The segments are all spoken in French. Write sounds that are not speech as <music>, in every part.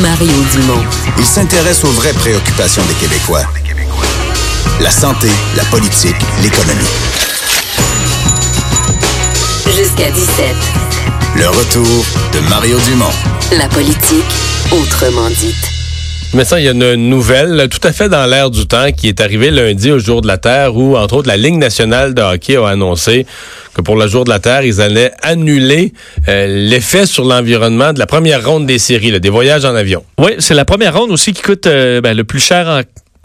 Mario Dumont. Il s'intéresse aux vraies préoccupations des Québécois. La santé, la politique, l'économie. Jusqu'à 17. Le retour de Mario Dumont. La politique, autrement dite. Mais ça, il y a une nouvelle tout à fait dans l'air du temps qui est arrivée lundi au jour de la Terre où, entre autres, la Ligue nationale de hockey a annoncé que pour le jour de la Terre, ils allaient annuler euh, l'effet sur l'environnement de la première ronde des séries, là, des voyages en avion. Oui, c'est la première ronde aussi qui coûte euh, ben, le plus cher en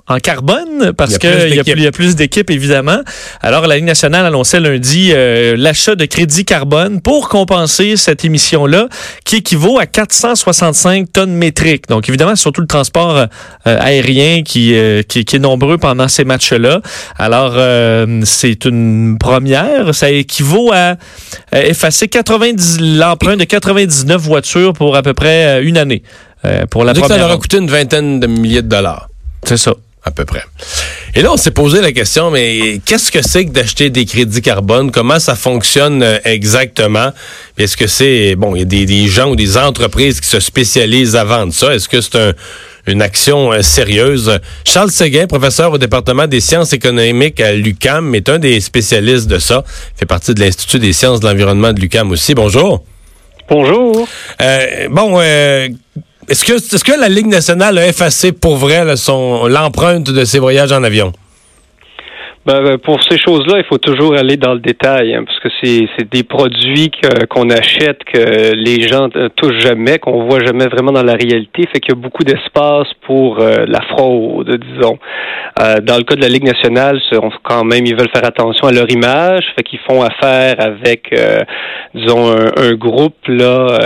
en carbone parce qu'il y, y, a plus d'équipes, évidemment. Alors, la Ligue nationale annonçait lundi euh, l'achat de crédit carbone pour compenser cette émission-là qui équivaut à 465 tonnes métriques. Donc, évidemment, c'est surtout le transport euh, aérien qui, euh, qui, qui, est nombreux pendant ces matchs-là. Alors, c'est une première. Ça équivaut à effacer 90 l'emprunt de 99 voitures pour à peu près une année. pour la première. ça leur a coûté une vingtaine de milliers de dollars. C'est ça à peu près. Et là, on s'est posé la question, mais qu'est-ce que c'est que d'acheter des crédits carbone? Comment ça fonctionne euh, exactement? Est-ce que c'est, bon, il y a des, gens ou des entreprises qui se spécialisent à vendre ça? Est-ce que c'est une action euh, sérieuse? Charles Séguin, professeur au département des sciences économiques à l'UCAM, est un des spécialistes de ça. Il fait partie de l'Institut des sciences de l'environnement de l'UCAM aussi. Bonjour. Bonjour. Euh, bon, est-ce que, est-ce que la Ligue nationale a effacé pour vrai l'empreinte de ses voyages en avion? Ben, ben, pour ces choses-là, il faut toujours aller dans le détail, hein, parce que c'est des produits qu'on achète que les gens ne touchent jamais, qu'on voit jamais vraiment dans la réalité, fait qu'il y a beaucoup d'espace pour euh, la fraude, disons. Euh, dans le cas de la Ligue nationale, quand même, ils veulent faire attention à leur image, fait qu'ils font affaire avec, euh, disons, un, un, groupe là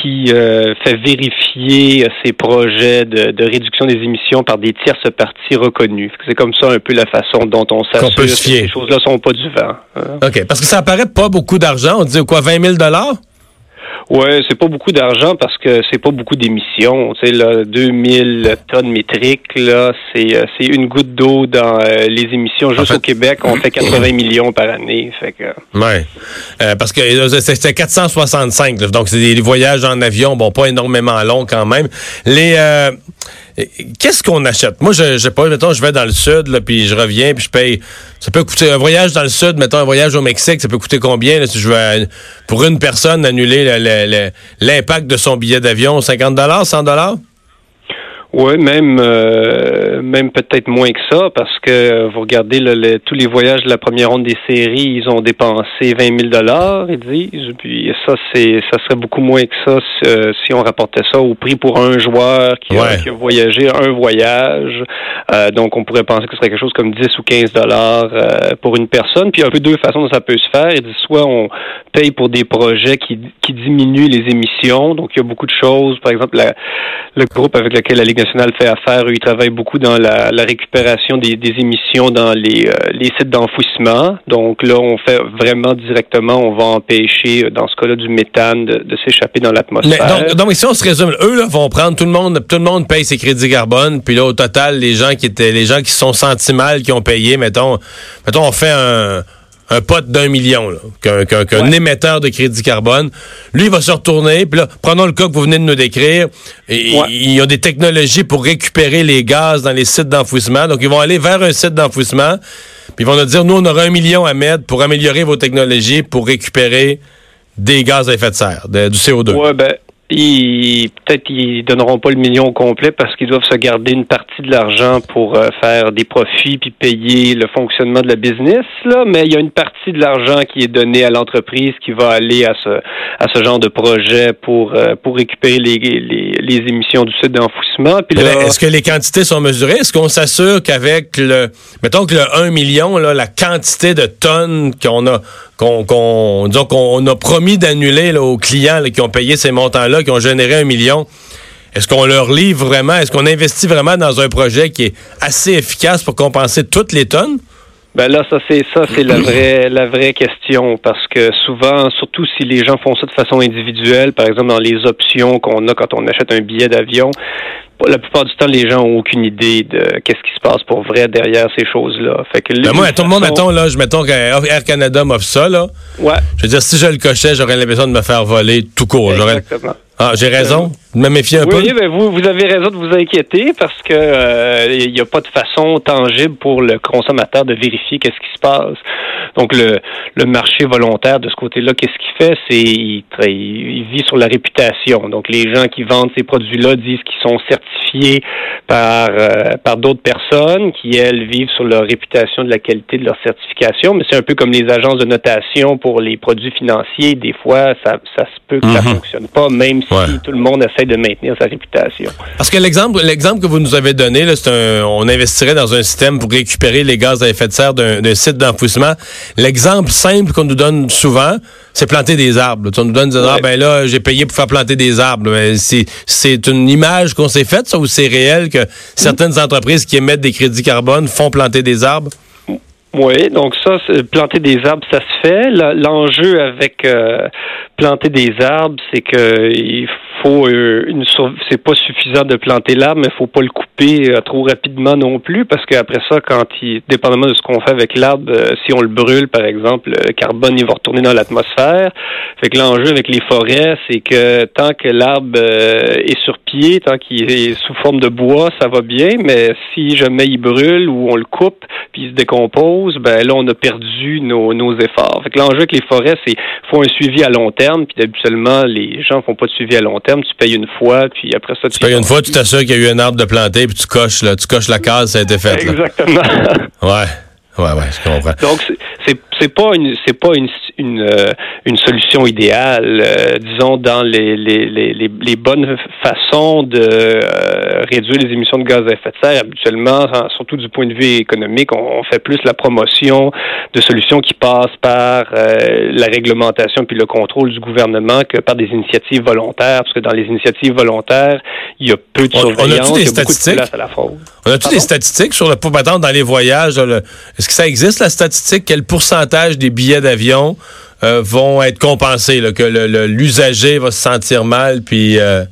qui euh, fait vérifier ces projets de, réduction des émissions par des tierces parties reconnues. C'est comme ça un peu la façon dont on s'assure que ces choses-là sont pas du vent. Hein. OK. Parce que ça apparaît pas beaucoup d'argent. On dit quoi, 20 000 Ouais, c'est pas beaucoup d'argent parce que c'est pas beaucoup d'émissions. Tu sais, là, 2000 tonnes métriques, là, c'est, euh, c'est une goutte d'eau dans euh, les émissions. Juste au Québec, on fait <coughs> 80 millions par année. Fait que... Ouais. Euh, parce que c'était 465, donc c'est des voyages en avion, bon, pas énormément longs quand même. Les Qu'est-ce qu'on achète? Moi, je, sais pas, mettons, je vais dans le sud, là, puis je reviens, puis je paye. Ça peut coûter un voyage dans le sud, mettons un voyage au Mexique, ça peut coûter combien là, si je veux pour une personne annuler l'impact de son billet d'avion? 50 100 oui, même euh, même peut-être moins que ça, parce que vous regardez tous les voyages de la première ronde des séries, ils ont dépensé 20 000 dollars, ils disent. Puis ça, c'est ça serait beaucoup moins que ça si, on rapportait ça au prix pour un joueur qui, a, voyagé un voyage. Euh, donc, on pourrait penser que ce serait quelque chose comme 10 ou 15 dollars euh, pour une personne. Puis il y a un peu deux façons dont ça peut se faire. Ils disent soit on paye pour des projets qui, qui diminuent les émissions. Donc, il y a beaucoup de choses. Par exemple, le groupe avec lequel la Ligue fait affaire. Ils travaillent beaucoup dans la, récupération des, émissions dans les, euh, les sites d'enfouissement. Donc là, on fait vraiment directement, on va empêcher, euh, dans ce cas-là, du méthane de, s'échapper dans l'atmosphère. Donc, donc, si on se résume, eux là, vont prendre tout le monde, tout le monde paye ses crédits carbone, puis là, au total, les gens qui étaient, les gens qui sont sentis mal, qui ont payé, mettons, mettons, on fait un un pote d'un million, qu'un émetteur de crédit carbone. Lui, il va se retourner, puis là, prenons le cas que vous venez de nous décrire. Et, Il y a des technologies pour récupérer les gaz dans les sites d'enfouissement. Donc, ils vont aller vers un site d'enfouissement, puis ils vont nous dire, nous, on aura un million à mettre pour améliorer vos technologies pour récupérer des gaz à effet de serre, du CO2. Ouais, ben, ils peut-être ils donneront pas le million complet parce qu'ils doivent se garder une partie de l'argent pour euh, faire des profits puis payer le fonctionnement de la business là, mais il y a une partie de l'argent qui est donné à l'entreprise qui va aller à ce à ce genre de projet pour euh, pour récupérer les, les, émissions du site d'enfouissement. Puis est-ce que les quantités sont mesurées? Est-ce qu'on s'assure qu'avec le mettons que le 1 million là, la quantité de tonnes qu'on a qu'on qu'on qu'on a promis d'annuler aux clients qui ont payé ces montants-là, qui ont généré un million. Est-ce qu'on leur livre vraiment, est-ce qu'on investit vraiment dans un projet qui est assez efficace pour compenser toutes les tonnes? Ben là, ça c'est ça, c'est la vraie la vraie question parce que souvent, surtout si les gens font ça de façon individuelle, par exemple dans les options qu'on a quand on achète un billet d'avion, la plupart du temps, les gens ont aucune idée de qu'est-ce qui se passe pour vrai derrière ces choses-là. Fait que ben moi, tout le monde, mettons, là, je mettons qu'Air Canada m'offre ça, là. Ouais. Je veux dire, si je le cochais, j'aurais l'impression de me faire voler tout court. Exactement. Ah, j'ai raison? Me un oui, peu? Oui, ben vous, vous avez raison de vous inquiéter parce que euh, il n'y a pas de façon tangible pour le consommateur de vérifier qu'est-ce qui se passe. Donc le, le marché volontaire de ce côté-là, qu'est-ce qu'il fait? C'est il, il, vit sur la réputation. Donc les gens qui vendent ces produits-là disent qu'ils sont certifiés par euh, par d'autres personnes qui elles vivent sur leur réputation de la qualité de leur certification. Mais c'est un peu comme les agences de notation pour les produits financiers. Des fois, ça, ça se peut que ça Mhm. fonctionne pas, même si Ouais. tout le monde essaie de maintenir sa réputation. Parce que l'exemple, l'exemple que vous nous avez donné, là, c'est un, on investirait dans un système pour récupérer les gaz à effet de serre d'un, d'un site d'enfouissement. L'exemple simple qu'on nous donne souvent, c'est planter des arbres. On nous donne, ah Ouais. ben là, j'ai payé pour faire planter des arbres. Mais c'est, c'est une image qu'on s'est faite, ça, ou c'est réel que certaines entreprises qui émettent des crédits carbone font planter des arbres? Oui, donc ça, planter des arbres, ça se fait. L'enjeu avec euh, planter des arbres, c'est que il faut euh, une c'est pas suffisant de planter l'arbre, mais il faut pas le couper euh, trop rapidement non plus, parce qu'après ça, quand il, dépendamment de ce qu'on fait avec l'arbre, si on le brûle, par exemple, le carbone il va retourner dans l'atmosphère. Fait que l'enjeu avec les forêts, c'est que tant que l'arbre est sur pied, tant qu'il est sous forme de bois, ça va bien, mais si jamais il brûle ou on le coupe, puis il se décompose, ben là, on a perdu nos, nos efforts. Fait que l'enjeu avec les forêts, c'est faut un suivi à long terme, puis habituellement, les gens font pas de suivi à long terme. Tu payes une fois, puis après ça, Tu payes une fois, tu t'assures qu'il y a eu un arbre de planté, puis tu coches, là, tu coches la case, ça a été fait. là. Exactement. Ouais. Ouais, ouais, je comprends. Donc c'est- c'est pas une c'est pas une une, euh, une solution idéale euh, disons dans les les, les, les, bonnes façons de euh, réduire les émissions de gaz à effet de serre habituellement en- surtout du point de vue économique on, on fait plus la promotion de solutions qui passent par euh, la réglementation puis le contrôle du gouvernement que par des initiatives volontaires parce que dans les initiatives volontaires il y a peu de On- on surveillance des il y a beaucoup de statistiques? place à la fraude On a-tu des statistiques sur le, pour dans les voyages? le- Est-ce que ça existe, la statistique? Quel pourcentage des billets d'avion euh, vont être compensés, là, que le- le- l'usager va se sentir mal, puis... euh,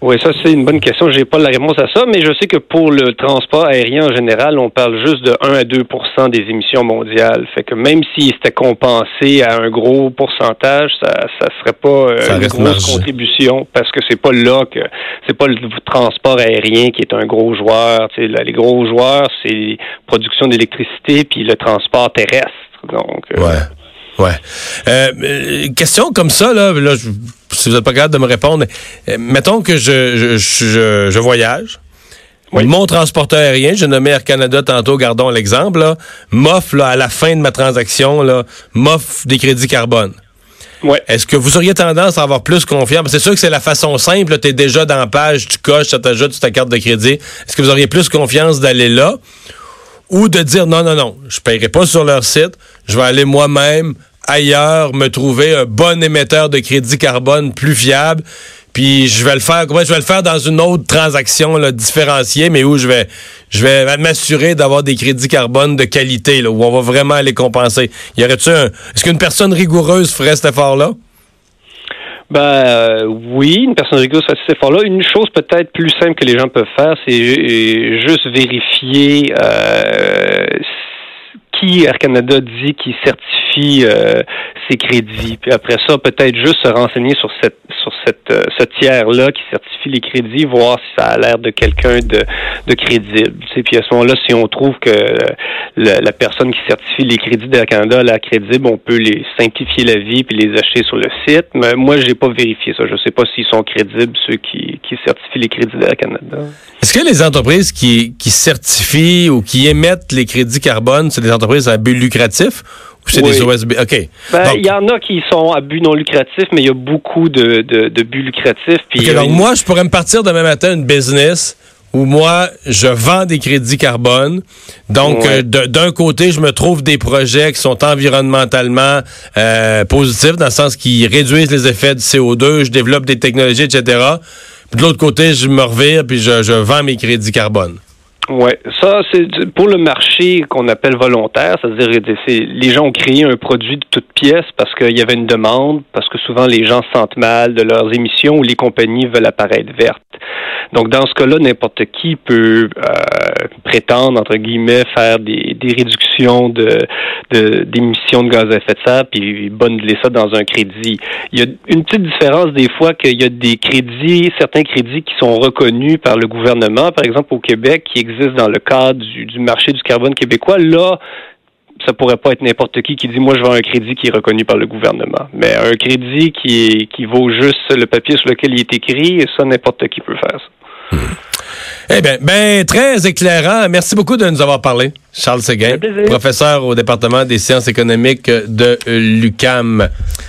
Oui, ça c'est une bonne question. J'ai pas la réponse à ça, mais je sais que pour le transport aérien en général, on parle juste de 1 à 2% des émissions mondiales. Fait que même s'il était compensé à un gros pourcentage, ça ça serait pas euh, Ça une grosse contribution parce que c'est pas là que c'est pas le transport aérien qui est un gros joueur. Là, les gros joueurs, c'est production d'électricité puis le transport terrestre. Donc euh, Ouais. Ouais. Euh, euh, question comme ça, là, là je- si vous n'êtes pas capable de me répondre, euh, mettons que je, je, je, je voyage. Oui. Mon transporteur aérien, j'ai nommé Air Canada tantôt, gardons l'exemple, là, m'offre là, à la fin de ma transaction, là, m'offre des crédits carbone. ouais. Est-ce que vous auriez tendance à avoir plus confiance? C'est sûr que c'est la façon simple. Tu es déjà dans la page, tu coches, ça t'ajoute sur ta carte de crédit. Est-ce que vous auriez plus confiance d'aller là ou de dire non, non, non, je ne paierai pas sur leur site, je vais aller moi-même ailleurs me trouver un bon émetteur de crédit carbone plus fiable, puis je vais le faire, comment je vais le faire dans une autre transaction là, différenciée, mais où je vais je vais m'assurer d'avoir des crédits carbone de qualité, là, où on va vraiment les compenser. Y aurait-tu un. Est-ce qu'une personne rigoureuse ferait cet effort-là? Ben euh, oui, une personne rigoureuse fait cet effort-là. Une chose peut-être plus simple que les gens peuvent faire, c'est juste vérifier euh, qui Air Canada dit qui certifie euh, ses crédits. Puis après ça, peut-être juste se renseigner sur cette sur cette euh, ce tiers-là qui certifie les crédits, voir si ça a l'air de quelqu'un de, de crédible. Puis à ce moment-là, si on trouve que euh, la, la personne qui certifie les crédits d'Air Canada la crédible, on peut les simplifier la vie puis les acheter sur le site. Mais moi, j'ai pas vérifié ça. Je sais pas s'ils sont crédibles ceux qui, qui certifient les crédits d'Air Canada. Est-ce que les entreprises qui, qui certifient ou qui émettent les crédits carbone, c'est des entreprises à but lucratif ou c'est Oui. des OSB? OK. Ben, il y en a qui sont à but non lucratif, mais il y a beaucoup de, de, de buts lucratifs. Puis donc une- moi, je pourrais me partir demain matin une business où moi, je vends des crédits carbone. Donc, Ouais. euh, d'un côté, je me trouve des projets qui sont environnementalement euh, positifs, dans le sens qu'ils réduisent les effets du CO2, je développe des technologies, etc. Puis de l'autre côté, je me revire puis je, je vends mes crédits carbone. Oui, ça, c'est pour le marché qu'on appelle volontaire, c'est-à-dire les gens ont créé un produit de toute pièce parce qu'il y avait une demande, parce que souvent les gens se sentent mal de leurs émissions ou les compagnies veulent apparaître vertes. Donc, dans ce cas-là, n'importe qui peut euh, prétendre, entre guillemets, faire des, des réductions de, d'émissions de, gaz à effet de serre, puis bundler ça dans un crédit. Il y a une petite différence des fois qu'il y a des crédits, certains crédits qui sont reconnus par le gouvernement, par exemple au Québec, qui existent dans le cadre du, marché du carbone québécois. Là, ça pourrait pas être n'importe qui qui dit moi je veux un crédit qui est reconnu par le gouvernement. Mais un crédit qui, qui vaut juste le papier sur lequel il est écrit, ça n'importe qui peut faire ça. Eh bien, ben, très éclairant. Merci beaucoup de nous avoir parlé. Charles Séguin, professeur au département des sciences économiques de l'UCAM.